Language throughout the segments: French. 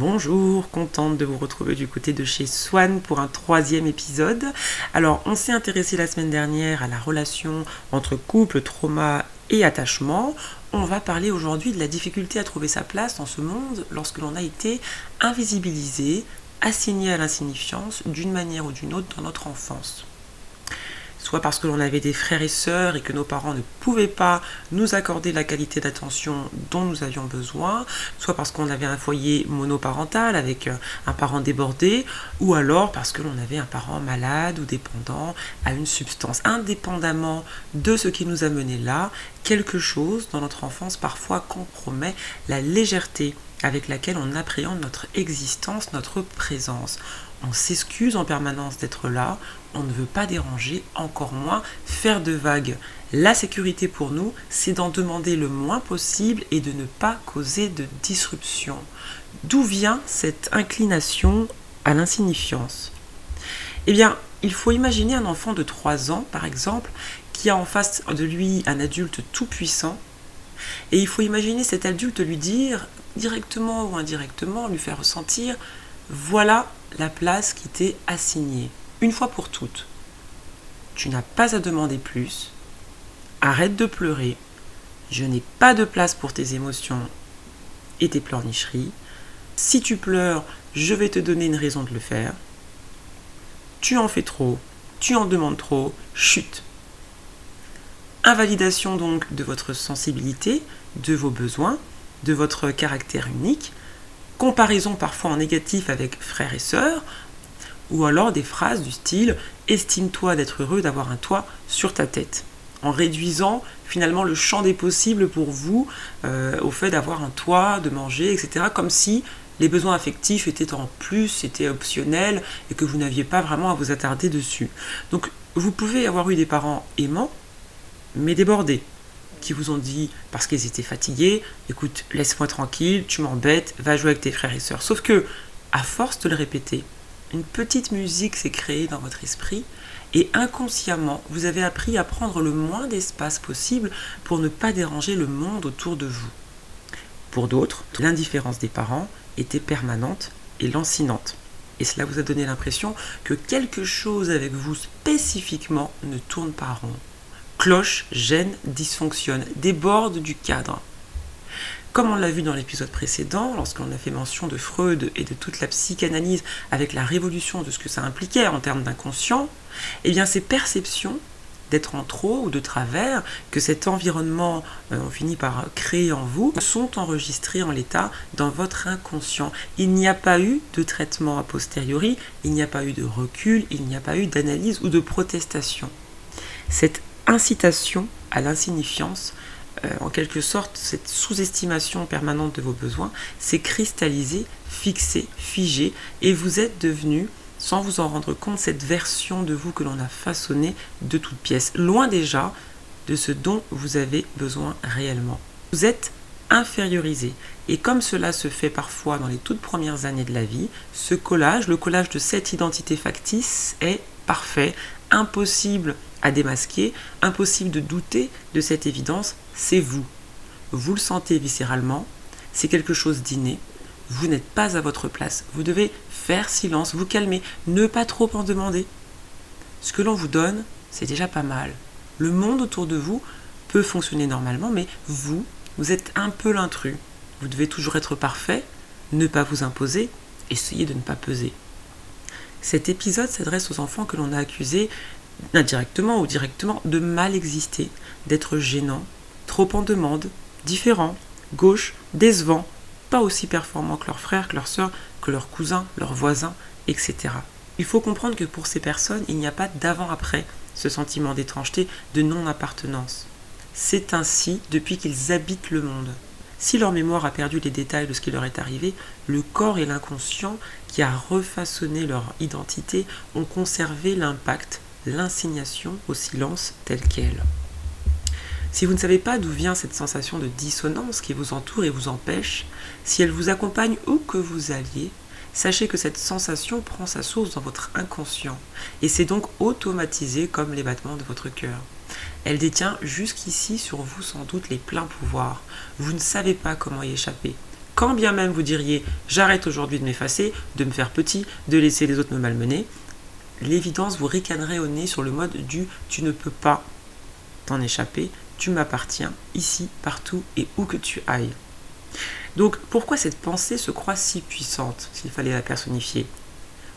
Bonjour, contente de vous retrouver du côté de chez Swan pour un troisième épisode. Alors, on s'est intéressé la semaine dernière à la relation entre couple, trauma et attachement. On va parler aujourd'hui de la difficulté à trouver sa place dans ce monde lorsque l'on a été invisibilisé, assigné à l'insignifiance d'une manière ou d'une autre dans notre enfance soit parce que l'on avait des frères et sœurs et que nos parents ne pouvaient pas nous accorder la qualité d'attention dont nous avions besoin, soit parce qu'on avait un foyer monoparental avec euh, un parent débordé, ou alors parce que l'on avait un parent malade ou dépendant à une substance. Indépendamment de ce qui nous a mené là, quelque chose dans notre enfance parfois compromet la légèreté avec laquelle on appréhende notre existence, notre présence. On s'excuse en permanence d'être là, on ne veut pas déranger, encore moins faire de vagues. La sécurité pour nous, c'est d'en demander le moins possible et de ne pas causer de disruption. D'où vient cette inclination à l'insignifiance? Eh bien, il faut imaginer un enfant de 3 ans, par exemple, qui a en face de lui un adulte tout puissant, et il faut imaginer cet adulte lui dire, directement ou indirectement, lui faire ressentir, voilà la place qui t'est assignée une fois pour toutes. Tu n'as pas à demander plus. Arrête de pleurer. Je n'ai pas de place pour tes émotions et tes pleurnicheries. Si tu pleures, je vais te donner une raison de le faire. Tu en fais trop, tu en demandes trop, chute. Invalidation donc de votre sensibilité, de vos besoins, de votre caractère unique, comparaison parfois en négatif avec frères et sœurs, ou alors des phrases du style Estime-toi d'être heureux d'avoir un toit sur ta tête en réduisant finalement le champ des possibles pour vous euh, au fait d'avoir un toit, de manger, etc. Comme si les besoins affectifs étaient en plus, étaient optionnels et que vous n'aviez pas vraiment à vous attarder dessus. Donc vous pouvez avoir eu des parents aimants, mais débordés, qui vous ont dit, parce qu'ils étaient fatigués, écoute, laisse-moi tranquille, tu m'embêtes, va jouer avec tes frères et sœurs. Sauf que, à force de le répéter, une petite musique s'est créée dans votre esprit et inconsciemment, vous avez appris à prendre le moins d'espace possible pour ne pas déranger le monde autour de vous. Pour d'autres, l'indifférence des parents était permanente et lancinante. Et cela vous a donné l'impression que quelque chose avec vous spécifiquement ne tourne pas rond. Cloche, gêne, dysfonctionne, déborde du cadre. Comme on l'a vu dans l'épisode précédent, lorsqu'on a fait mention de Freud et de toute la psychanalyse avec la révolution de ce que ça impliquait en termes d'inconscient, eh bien ces perceptions d'être en trop ou de travers, que cet environnement euh, finit par créer en vous, sont enregistrées en l'état dans votre inconscient. Il n'y a pas eu de traitement a posteriori, il n'y a pas eu de recul, il n'y a pas eu d'analyse ou de protestation. Cette incitation à l'insignifiance euh, en quelque sorte, cette sous-estimation permanente de vos besoins s'est cristallisée, fixée, figée, et vous êtes devenu, sans vous en rendre compte, cette version de vous que l'on a façonnée de toutes pièces, loin déjà de ce dont vous avez besoin réellement. Vous êtes infériorisé. Et comme cela se fait parfois dans les toutes premières années de la vie, ce collage, le collage de cette identité factice est parfait, impossible à démasquer, impossible de douter de cette évidence, c'est vous. Vous le sentez viscéralement, c'est quelque chose d'inné, vous n'êtes pas à votre place, vous devez faire silence, vous calmer, ne pas trop en demander. Ce que l'on vous donne, c'est déjà pas mal. Le monde autour de vous peut fonctionner normalement, mais vous, vous êtes un peu l'intrus. Vous devez toujours être parfait, ne pas vous imposer, essayez de ne pas peser. Cet épisode s'adresse aux enfants que l'on a accusés indirectement ou directement de mal exister, d'être gênants, trop en demande, différents, gauche, décevants, pas aussi performants que leurs frères, que leurs sœurs, que leurs cousins, leurs voisins, etc. Il faut comprendre que pour ces personnes, il n'y a pas d'avant-après ce sentiment d'étrangeté, de non-appartenance. C'est ainsi depuis qu'ils habitent le monde. Si leur mémoire a perdu les détails de ce qui leur est arrivé, le corps et l'inconscient qui a refaçonné leur identité ont conservé l'impact l'insignation au silence tel quel. Si vous ne savez pas d'où vient cette sensation de dissonance qui vous entoure et vous empêche, si elle vous accompagne où que vous alliez, sachez que cette sensation prend sa source dans votre inconscient et c'est donc automatisé comme les battements de votre cœur. Elle détient jusqu'ici sur vous sans doute les pleins pouvoirs. Vous ne savez pas comment y échapper. Quand bien même vous diriez j'arrête aujourd'hui de m'effacer, de me faire petit, de laisser les autres me malmener, l'évidence vous ricanerait au nez sur le mode du tu ne peux pas t'en échapper, tu m'appartiens, ici, partout et où que tu ailles. Donc pourquoi cette pensée se croit si puissante, s'il fallait la personnifier?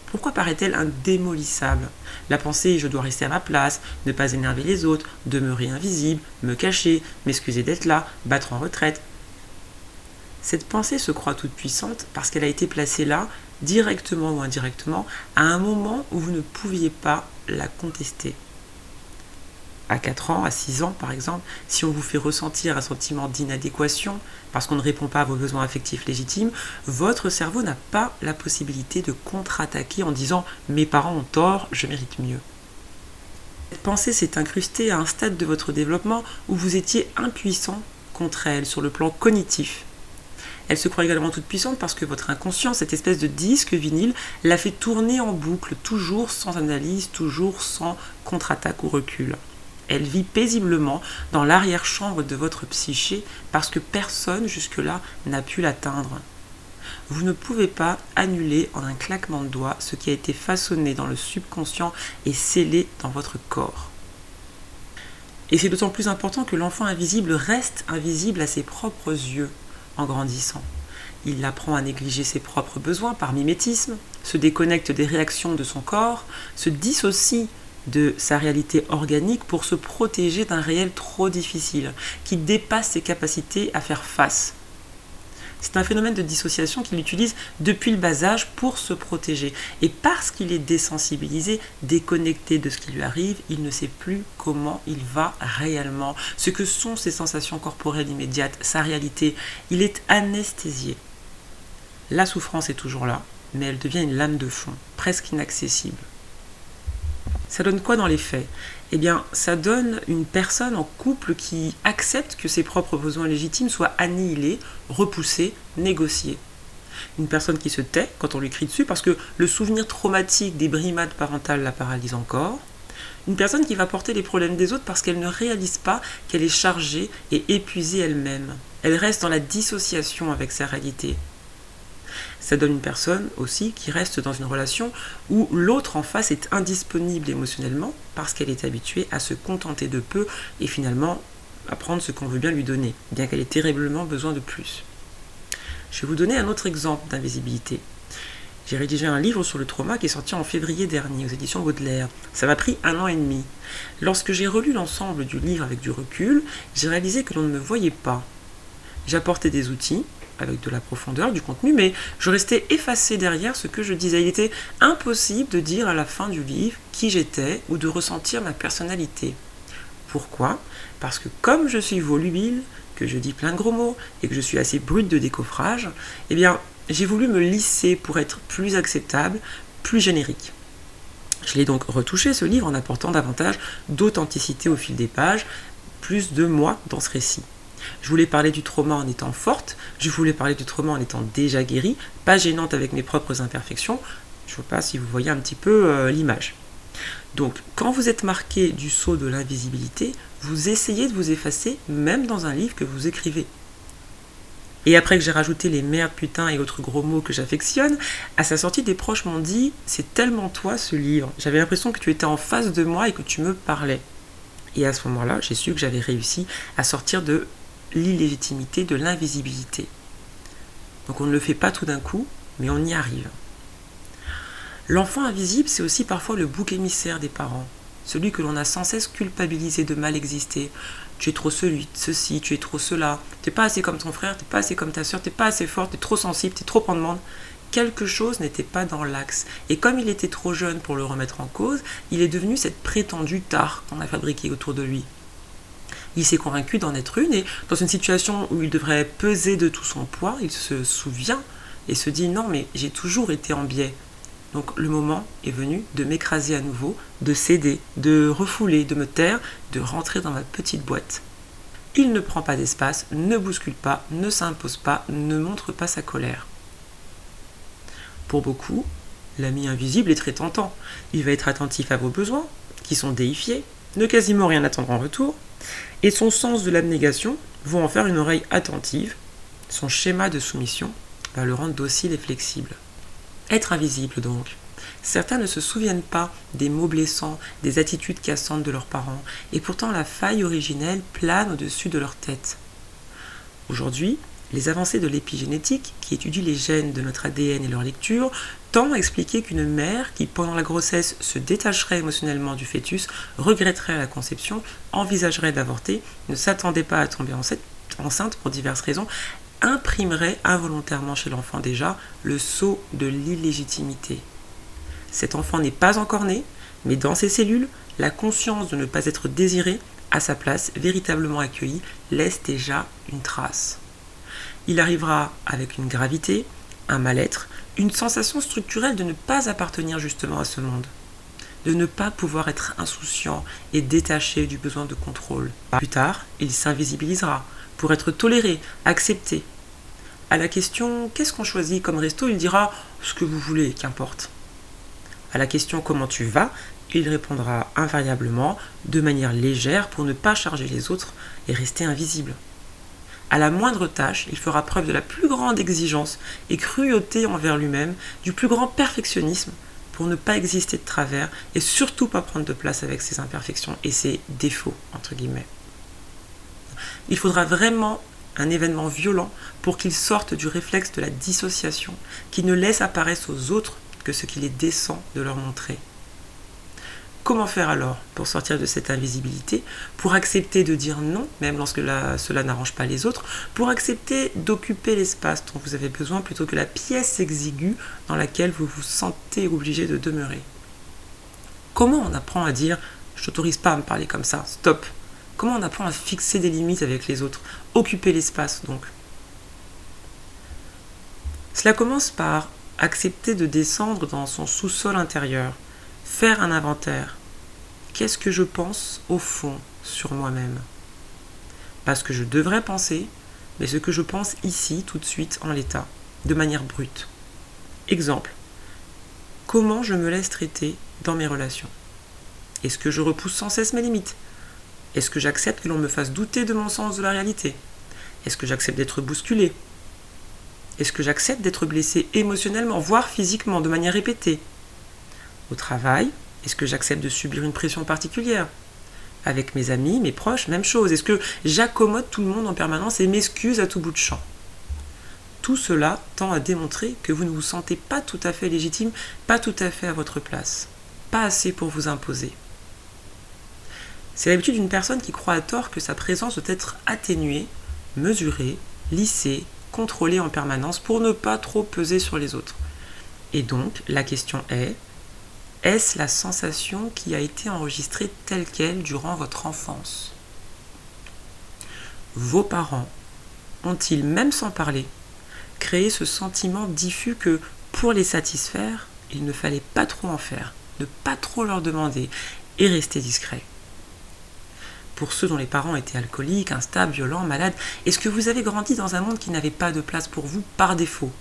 Pourquoi paraît-elle indémolissable? La pensée je dois rester à ma place, ne pas énerver les autres, demeurer invisible, me cacher, m'excuser d'être là, battre en retraite. Cette pensée se croit toute puissante parce qu'elle a été placée là, directement ou indirectement, à un moment où vous ne pouviez pas la contester à 4 ans, à 6 ans par exemple, si on vous fait ressentir un sentiment d'inadéquation parce qu'on ne répond pas à vos besoins affectifs légitimes, votre cerveau n'a pas la possibilité de contre-attaquer en disant mes parents ont tort, je mérite mieux. Cette pensée s'est incrustée à un stade de votre développement où vous étiez impuissant contre elle sur le plan cognitif. Elle se croit également toute puissante parce que votre inconscient, cette espèce de disque vinyle, l'a fait tourner en boucle, toujours sans analyse, toujours sans contre-attaque ou recul. Elle vit paisiblement dans l'arrière-chambre de votre psyché parce que personne jusque-là n'a pu l'atteindre. Vous ne pouvez pas annuler en un claquement de doigts ce qui a été façonné dans le subconscient et scellé dans votre corps. Et c'est d'autant plus important que l'enfant invisible reste invisible à ses propres yeux en grandissant. Il apprend à négliger ses propres besoins par mimétisme, se déconnecte des réactions de son corps, se dissocie de sa réalité organique pour se protéger d'un réel trop difficile, qui dépasse ses capacités à faire face. C'est un phénomène de dissociation qu'il utilise depuis le bas âge pour se protéger. Et parce qu'il est désensibilisé, déconnecté de ce qui lui arrive, il ne sait plus comment il va réellement, ce que sont ses sensations corporelles immédiates, sa réalité. Il est anesthésié. La souffrance est toujours là, mais elle devient une lame de fond, presque inaccessible. Ça donne quoi dans les faits? Eh bien, ça donne une personne en couple qui accepte que ses propres besoins légitimes soient annihilés, repoussés, négociés. Une personne qui se tait quand on lui crie dessus parce que le souvenir traumatique des brimades parentales la paralyse encore. Une personne qui va porter les problèmes des autres parce qu'elle ne réalise pas qu'elle est chargée et épuisée elle-même. Elle reste dans la dissociation avec sa réalité, ça donne une personne aussi qui reste dans une relation où l'autre en face est indisponible émotionnellement parce qu'elle est habituée à se contenter de peu et finalement à prendre ce qu'on veut bien lui donner, bien qu'elle ait terriblement besoin de plus. Je vais vous donner un autre exemple d'invisibilité. J'ai rédigé un livre sur le trauma qui est sorti en février dernier aux éditions Baudelaire. Ça m'a pris un an et demi. Lorsque j'ai relu l'ensemble du livre avec du recul, j'ai réalisé que l'on ne me voyait pas. J'apportais des outils, avec de la profondeur, du contenu, mais je restais effacé derrière ce que je disais. Il était impossible de dire à la fin du livre qui j'étais ou de ressentir ma personnalité. Pourquoi? Parce que comme je suis volubile, que je dis plein de gros mots et que je suis assez brute de décoffrage, eh bien, j'ai voulu me lisser pour être plus acceptable, plus générique. Je l'ai donc retouché ce livre en apportant davantage d'authenticité au fil des pages, plus de moi dans ce récit. Je voulais parler du trauma en étant forte, je voulais parler du trauma en étant déjà guérie, pas gênante avec mes propres imperfections. Je ne sais pas si vous voyez un petit peu euh, l'image. Donc, quand vous êtes marqué du saut de l'invisibilité, vous essayez de vous effacer, même dans un livre que vous écrivez. Et après que j'ai rajouté les merdes, putain et autres gros mots que j'affectionne, à sa sortie, des proches m'ont dit C'est tellement toi ce livre. J'avais l'impression que tu étais en face de moi et que tu me parlais. Et à ce moment-là, j'ai su que j'avais réussi à sortir de l'illégitimité de l'invisibilité. Donc on ne le fait pas tout d'un coup, mais on y arrive. L'enfant invisible, c'est aussi parfois le bouc émissaire des parents, celui que l'on a sans cesse culpabilisé de mal exister. Tu es trop celui, ceci, tu es trop cela, t'es pas assez comme ton frère, t'es pas assez comme ta soeur, t'es pas assez forte, t'es trop sensible, t'es trop en demande. Quelque chose n'était pas dans l'axe. Et comme il était trop jeune pour le remettre en cause, il est devenu cette prétendue tare qu'on a fabriquée autour de lui il s'est convaincu d'en être une et dans une situation où il devrait peser de tout son poids, il se souvient et se dit non mais j'ai toujours été en biais. Donc le moment est venu de m'écraser à nouveau, de céder, de refouler, de me taire, de rentrer dans ma petite boîte. Il ne prend pas d'espace, ne bouscule pas, ne s'impose pas, ne montre pas sa colère. Pour beaucoup, l'ami invisible est très tentant. Il va être attentif à vos besoins, qui sont déifiés, ne quasiment rien attendre en retour, et son sens de l'abnégation vont en faire une oreille attentive. Son schéma de soumission va le rendre docile et flexible. Être invisible donc. Certains ne se souviennent pas des mots blessants, des attitudes cassantes de leurs parents, et pourtant la faille originelle plane au-dessus de leur tête. Aujourd'hui, les avancées de l'épigénétique, qui étudient les gènes de notre ADN et leur lecture, tendent à expliquer qu'une mère qui, pendant la grossesse, se détacherait émotionnellement du fœtus, regretterait la conception, envisagerait d'avorter, ne s'attendait pas à tomber enceinte pour diverses raisons, imprimerait involontairement chez l'enfant déjà le sceau de l'illégitimité. Cet enfant n'est pas encore né, mais dans ses cellules, la conscience de ne pas être désiré, à sa place, véritablement accueilli, laisse déjà une trace. Il arrivera avec une gravité, un mal-être, une sensation structurelle de ne pas appartenir justement à ce monde, de ne pas pouvoir être insouciant et détaché du besoin de contrôle. Plus tard, il s'invisibilisera pour être toléré, accepté. À la question qu'est-ce qu'on choisit comme resto, il dira ce que vous voulez, qu'importe. À la question comment tu vas, il répondra invariablement de manière légère pour ne pas charger les autres et rester invisible. À la moindre tâche, il fera preuve de la plus grande exigence et cruauté envers lui-même, du plus grand perfectionnisme pour ne pas exister de travers et surtout pas prendre de place avec ses imperfections et ses défauts, entre guillemets. Il faudra vraiment un événement violent pour qu'il sorte du réflexe de la dissociation, qui ne laisse apparaître aux autres que ce qu'il est décent de leur montrer. Comment faire alors pour sortir de cette invisibilité, pour accepter de dire non, même lorsque cela n'arrange pas les autres, pour accepter d'occuper l'espace dont vous avez besoin plutôt que la pièce exiguë dans laquelle vous vous sentez obligé de demeurer. Comment on apprend à dire je t'autorise pas à me parler comme ça, stop Comment on apprend à fixer des limites avec les autres Occuper l'espace donc? Cela commence par accepter de descendre dans son sous-sol intérieur, faire un inventaire. Qu'est-ce que je pense au fond sur moi-même? Pas ce que je devrais penser, mais ce que je pense ici, tout de suite, en l'état, de manière brute. Exemple. Comment je me laisse traiter dans mes relations? Est-ce que je repousse sans cesse mes limites? Est-ce que j'accepte que l'on me fasse douter de mon sens de la réalité? Est-ce que j'accepte d'être bousculé? Est-ce que j'accepte d'être blessé émotionnellement, voire physiquement, de manière répétée? Au travail, est-ce que j'accepte de subir une pression particulière? Avec mes amis, mes proches, même chose. Est-ce que j'accommode tout le monde en permanence et m'excuse à tout bout de champ? Tout cela tend à démontrer que vous ne vous sentez pas tout à fait légitime, pas tout à fait à votre place, pas assez pour vous imposer. C'est l'habitude d'une personne qui croit à tort que sa présence doit être atténuée, mesurée, lissée, contrôler en permanence pour ne pas trop peser sur les autres. Et donc, la question est, est-ce la sensation qui a été enregistrée telle qu'elle durant votre enfance? Vos parents ont-ils, même sans parler, créé ce sentiment diffus que, pour les satisfaire, il ne fallait pas trop en faire, ne pas trop leur demander et rester discret? Pour ceux dont les parents étaient alcooliques, instables, violents, malades Est-ce que vous avez grandi dans un monde qui n'avait pas de place pour vous par défaut?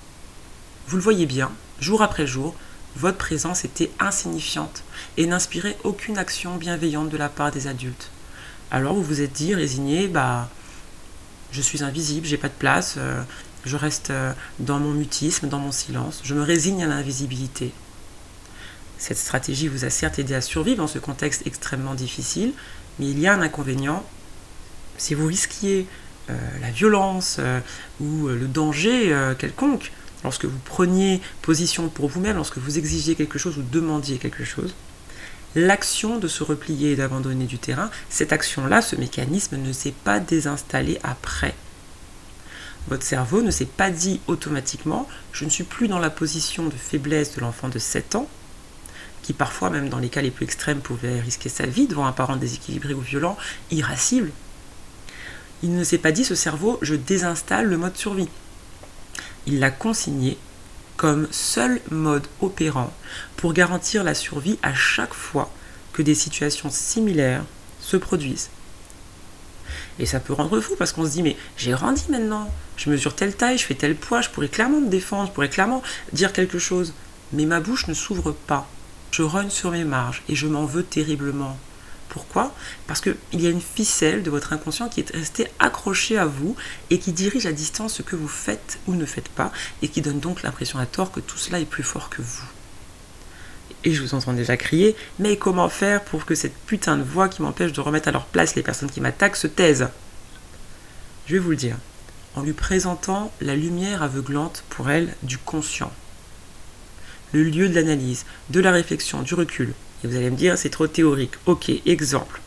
Vous le voyez bien, jour après jour, votre présence était insignifiante et n'inspirait aucune action bienveillante de la part des adultes. Alors vous vous êtes dit, résigné, bah, je suis invisible, j'ai pas de place, euh, je reste euh, dans mon mutisme, dans mon silence, je me résigne à l'invisibilité. Cette stratégie vous a certes aidé à survivre dans ce contexte extrêmement difficile, mais il y a un inconvénient. Si vous risquiez euh, la violence ou le danger quelconque, lorsque vous preniez position pour vous-même, lorsque vous exigiez quelque chose ou demandiez quelque chose, l'action de se replier et d'abandonner du terrain, cette action-là, ce mécanisme ne s'est pas désinstallé après. Votre cerveau ne s'est pas dit automatiquement je ne suis plus dans la position de faiblesse de l'enfant de 7 ans, qui parfois, même dans les cas les plus extrêmes, pouvait risquer sa vie devant un parent déséquilibré ou violent, irascible. Il ne s'est pas dit ce cerveau, je désinstalle le mode survie. Il l'a consigné comme seul mode opérant pour garantir la survie à chaque fois que des situations similaires se produisent. Et ça peut rendre fou parce qu'on se dit mais j'ai grandi maintenant, je mesure telle taille, je fais tel poids, je pourrais clairement me défendre, je pourrais clairement dire quelque chose. Mais ma bouche ne s'ouvre pas. Je rogne sur mes marges et je m'en veux terriblement. Pourquoi? Parce qu'il y a une ficelle de votre inconscient qui est restée accrochée à vous et qui dirige à distance ce que vous faites ou ne faites pas et qui donne donc l'impression à tort que tout cela est plus fort que vous. Et je vous entends déjà crier, mais comment faire pour que cette putain de voix qui m'empêche de remettre à leur place les personnes qui m'attaquent se taise? Je vais vous le dire, en lui présentant la lumière aveuglante pour elle du conscient, le lieu de l'analyse, de la réflexion, du recul, et vous allez me dire, c'est trop théorique. Ok, exemple.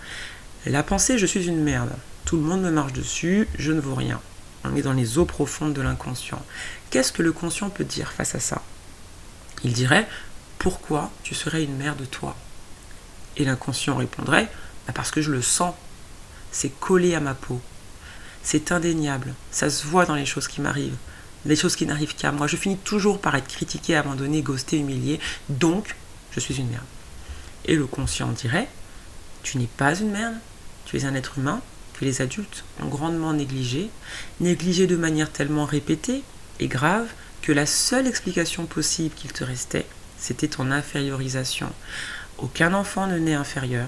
La pensée, je suis une merde. Tout le monde me marche dessus, je ne vaux rien. On est dans les eaux profondes de l'inconscient. Qu'est-ce que le conscient peut dire face à ça? Il dirait, pourquoi tu serais une merde toi? Et l'inconscient répondrait, bah, parce que je le sens. C'est collé à ma peau. C'est indéniable. Ça se voit dans les choses qui m'arrivent. Les choses qui n'arrivent qu'à moi. Je finis toujours par être critiqué, abandonné, ghosté, humilié. Donc, je suis une merde. Et le conscient dirait, tu n'es pas une merde, tu es un être humain que les adultes ont grandement négligé, négligé de manière tellement répétée et grave que la seule explication possible qu'il te restait, c'était ton infériorisation. Aucun enfant ne naît inférieur,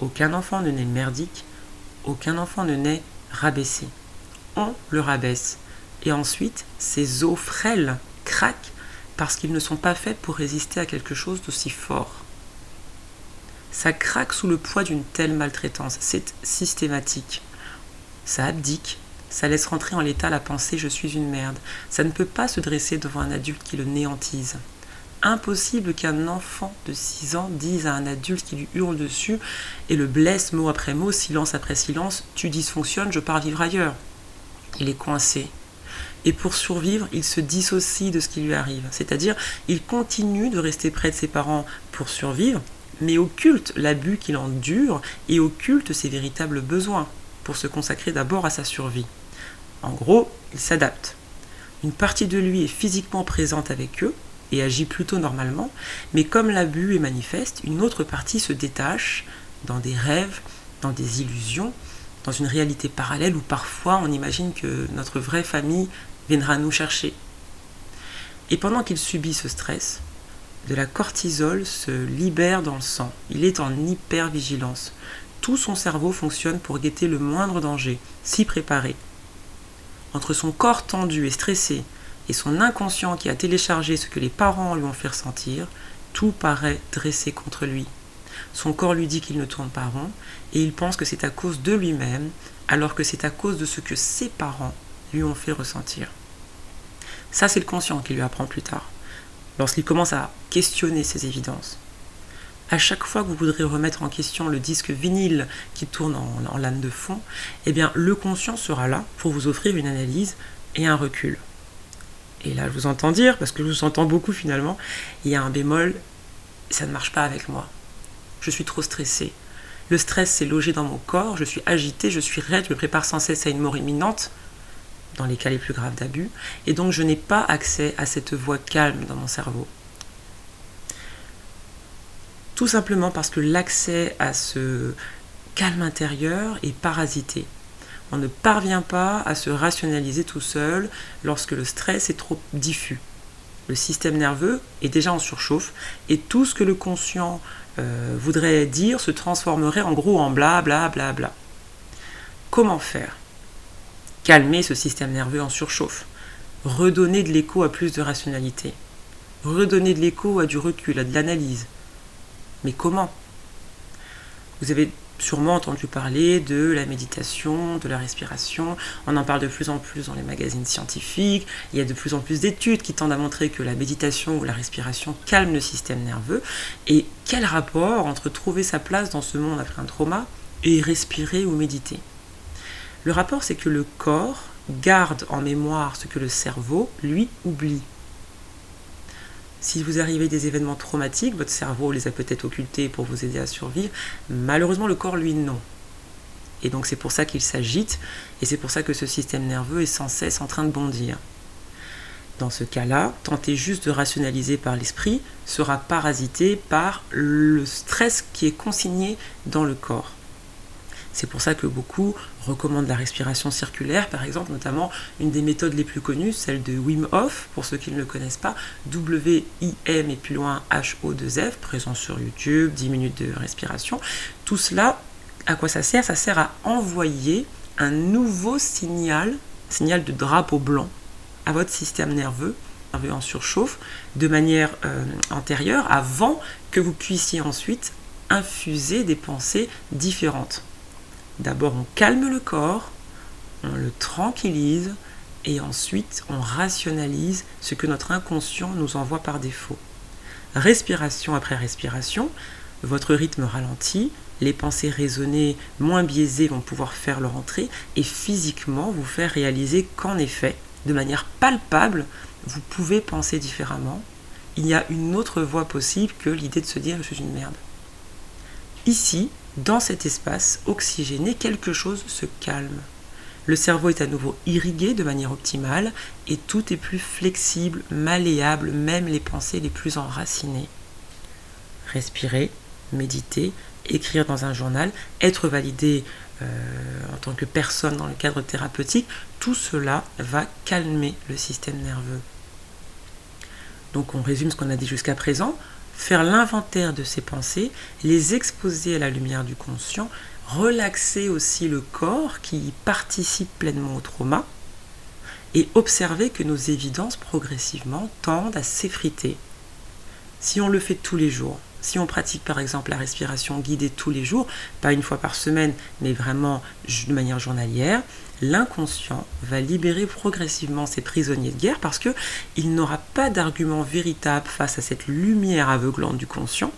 aucun enfant ne naît merdique, aucun enfant ne naît rabaissé. On le rabaisse. Et ensuite, ses os frêles craquent parce qu'ils ne sont pas faits pour résister à quelque chose d'aussi fort ça craque sous le poids d'une telle maltraitance. C'est systématique. Ça abdique. Ça laisse rentrer en l'état la pensée je suis une merde. Ça ne peut pas se dresser devant un adulte qui le néantise. Impossible qu'un enfant de 6 ans dise à un adulte qui lui hurle dessus et le blesse mot après mot, silence après silence, tu dysfonctionnes, je pars vivre ailleurs. Il est coincé. Et pour survivre, il se dissocie de ce qui lui arrive. C'est-à-dire, il continue de rester près de ses parents pour survivre, mais occulte l'abus qu'il endure et occulte ses véritables besoins pour se consacrer d'abord à sa survie. En gros, il s'adapte. Une partie de lui est physiquement présente avec eux et agit plutôt normalement, mais comme l'abus est manifeste, une autre partie se détache dans des rêves, dans des illusions, dans une réalité parallèle où parfois on imagine que notre vraie famille viendra nous chercher. Et pendant qu'il subit ce stress, de la cortisol se libère dans le sang. Il est en hypervigilance. Tout son cerveau fonctionne pour guetter le moindre danger, s'y préparer. Entre son corps tendu et stressé et son inconscient qui a téléchargé ce que les parents lui ont fait ressentir, tout paraît dressé contre lui. Son corps lui dit qu'il ne tourne pas rond et il pense que c'est à cause de lui-même alors que c'est à cause de ce que ses parents lui ont fait ressentir. Ça, c'est le conscient qui lui apprend plus tard lorsqu'il commence à questionner ces évidences. À chaque fois que vous voudrez remettre en question le disque vinyle qui tourne en, lame de fond, eh bien le conscient sera là pour vous offrir une analyse et un recul. Et là, je vous entends dire, parce que je vous entends beaucoup finalement, il y a un bémol, ça ne marche pas avec moi. Je suis trop stressé. Le stress s'est logé dans mon corps, je suis agité, je suis raide, je me prépare sans cesse à une mort imminente dans les cas les plus graves d'abus, et donc je n'ai pas accès à cette voix calme dans mon cerveau. Tout simplement parce que l'accès à ce calme intérieur est parasité. On ne parvient pas à se rationaliser tout seul lorsque le stress est trop diffus. Le système nerveux est déjà en surchauffe et tout ce que le conscient euh, voudrait dire se transformerait en gros en bla. Comment faire? Calmer ce système nerveux en surchauffe, redonner de l'écho à plus de rationalité, redonner de l'écho à du recul, à de l'analyse. Mais comment? Vous avez sûrement entendu parler de la méditation, de la respiration. On en parle de plus en plus dans les magazines scientifiques. Il y a de plus en plus d'études qui tendent à montrer que la méditation ou la respiration calme le système nerveux. Et quel rapport entre trouver sa place dans ce monde après un trauma et respirer ou méditer? Le rapport, c'est que le corps garde en mémoire ce que le cerveau, lui, oublie. Si vous arrivez des événements traumatiques, votre cerveau les a peut-être occultés pour vous aider à survivre. Malheureusement, le corps, lui, non. Et donc c'est pour ça qu'il s'agite, et c'est pour ça que ce système nerveux est sans cesse en train de bondir. Dans ce cas-là, tenter juste de rationaliser par l'esprit sera parasité par le stress qui est consigné dans le corps. C'est pour ça que beaucoup recommandent la respiration circulaire, par exemple, notamment une des méthodes les plus connues, celle de Wim Hof, pour ceux qui ne le connaissent pas, W-I-M et plus loin H-O-2-F, présent sur YouTube, 10 minutes de respiration. Tout cela, à quoi ça sert? Ça sert à envoyer un nouveau signal, signal de drapeau blanc, à votre système nerveux, nerveux en surchauffe, de manière euh, antérieure, avant que vous puissiez ensuite infuser des pensées différentes. D'abord, on calme le corps, on le tranquillise et ensuite on rationalise ce que notre inconscient nous envoie par défaut. Respiration après respiration, votre rythme ralentit, les pensées raisonnées moins biaisées vont pouvoir faire leur entrée et physiquement vous faire réaliser qu'en effet, de manière palpable, vous pouvez penser différemment. Il y a une autre voie possible que l'idée de se dire je suis une merde. Ici, dans cet espace oxygéné, quelque chose se calme. Le cerveau est à nouveau irrigué de manière optimale et tout est plus flexible, malléable, même les pensées les plus enracinées. Respirer, méditer, écrire dans un journal, être validé euh, en tant que personne dans le cadre thérapeutique, tout cela va calmer le système nerveux. Donc on résume ce qu'on a dit jusqu'à présent faire l'inventaire de ses pensées, les exposer à la lumière du conscient, relaxer aussi le corps qui participe pleinement au trauma, et observer que nos évidences progressivement tendent à s'effriter. Si on le fait tous les jours, si on pratique par exemple la respiration guidée tous les jours, pas une fois par semaine, mais vraiment de manière journalière, l'inconscient va libérer progressivement ses prisonniers de guerre parce qu'il n'aura pas d'argument véritable face à cette lumière aveuglante du conscient.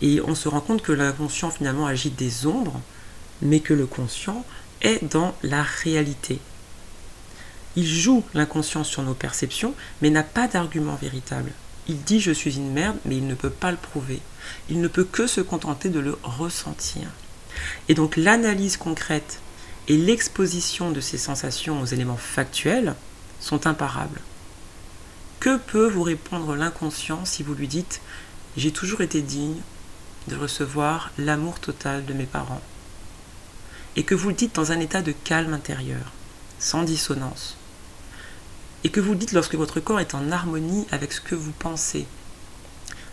Et on se rend compte que l'inconscient finalement agite des ombres, mais que le conscient est dans la réalité. Il joue l'inconscient sur nos perceptions, mais n'a pas d'argument véritable. Il dit je suis une merde, mais il ne peut pas le prouver. Il ne peut que se contenter de le ressentir. Et donc l'analyse concrète et l'exposition de ces sensations aux éléments factuels sont imparables. Que peut vous répondre l'inconscient si vous lui dites J'ai toujours été digne de recevoir l'amour total de mes parents et que vous le dites dans un état de calme intérieur, sans dissonance, et que vous le dites lorsque votre corps est en harmonie avec ce que vous pensez.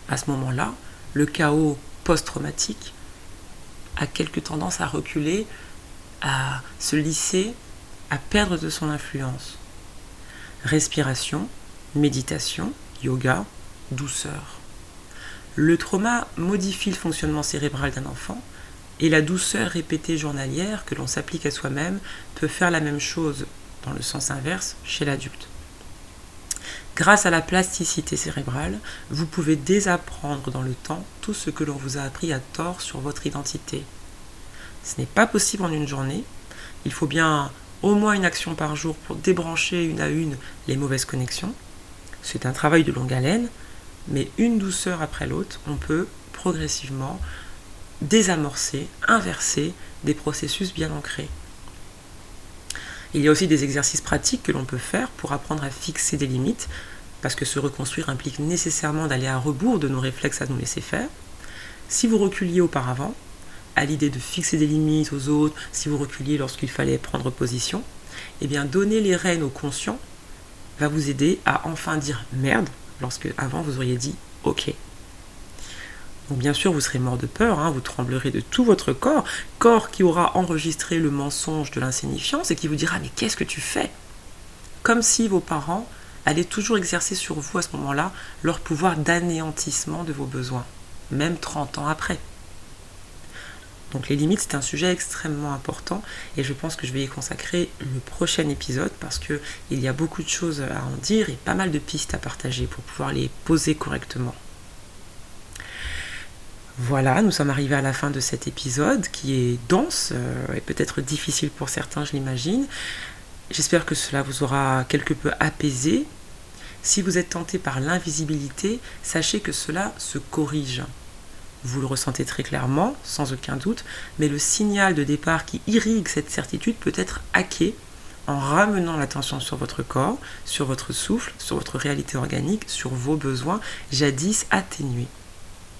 À ce moment-là, le chaos post-traumatique a quelque tendance à reculer à se lisser, à perdre de son influence. Respiration, méditation, yoga, douceur. Le trauma modifie le fonctionnement cérébral d'un enfant et la douceur répétée journalière que l'on s'applique à soi-même peut faire la même chose dans le sens inverse chez l'adulte. Grâce à la plasticité cérébrale, vous pouvez désapprendre dans le temps tout ce que l'on vous a appris à tort sur votre identité, ce n'est pas possible en une journée. Il faut bien au moins une action par jour pour débrancher une à une les mauvaises connexions. C'est un travail de longue haleine, mais une douceur après l'autre, on peut progressivement désamorcer, inverser des processus bien ancrés. Il y a aussi des exercices pratiques que l'on peut faire pour apprendre à fixer des limites, parce que se reconstruire implique nécessairement d'aller à rebours de nos réflexes à nous laisser faire. Si vous reculiez auparavant, à l'idée de fixer des limites aux autres, si vous reculiez lorsqu'il fallait prendre position, eh bien donner les rênes au conscient va vous aider à enfin dire merde lorsque avant vous auriez dit ok. Donc bien sûr vous serez mort de peur, hein, vous tremblerez de tout votre corps, corps qui aura enregistré le mensonge de l'insignifiance et qui vous dira mais qu'est-ce que tu fais? Comme si vos parents allaient toujours exercer sur vous à ce moment-là leur pouvoir d'anéantissement de vos besoins, même 30 ans après. Donc les limites, c'est un sujet extrêmement important et je pense que je vais y consacrer le prochain épisode parce qu'il y a beaucoup de choses à en dire et pas mal de pistes à partager pour pouvoir les poser correctement. Voilà, nous sommes arrivés à la fin de cet épisode qui est dense euh, et peut-être difficile pour certains, je l'imagine. J'espère que cela vous aura quelque peu apaisé. Si vous êtes tenté par l'invisibilité, sachez que cela se corrige vous le ressentez très clairement, sans aucun doute, mais le signal de départ qui irrigue cette certitude peut être hacké en ramenant l'attention sur votre corps, sur votre souffle, sur votre réalité organique, sur vos besoins jadis atténués.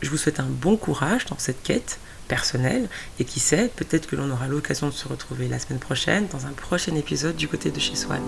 Je vous souhaite un bon courage dans cette quête personnelle et qui sait, peut-être que l'on aura l'occasion de se retrouver la semaine prochaine dans un prochain épisode du côté de chez Swan.